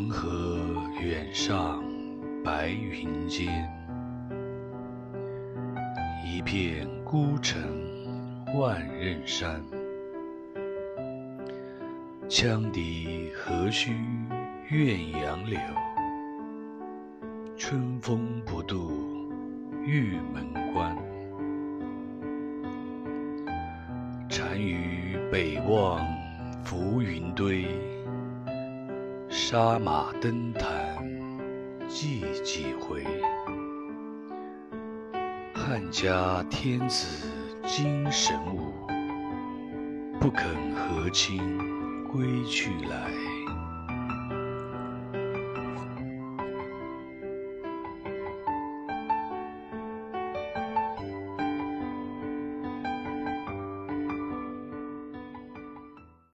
黄河远上白云间，一片孤城万仞山。羌笛何须怨杨柳，春风不度玉门关。单于北望浮云堆。杀马登坛祭几回？汉家天子精神武，不肯和亲归去来。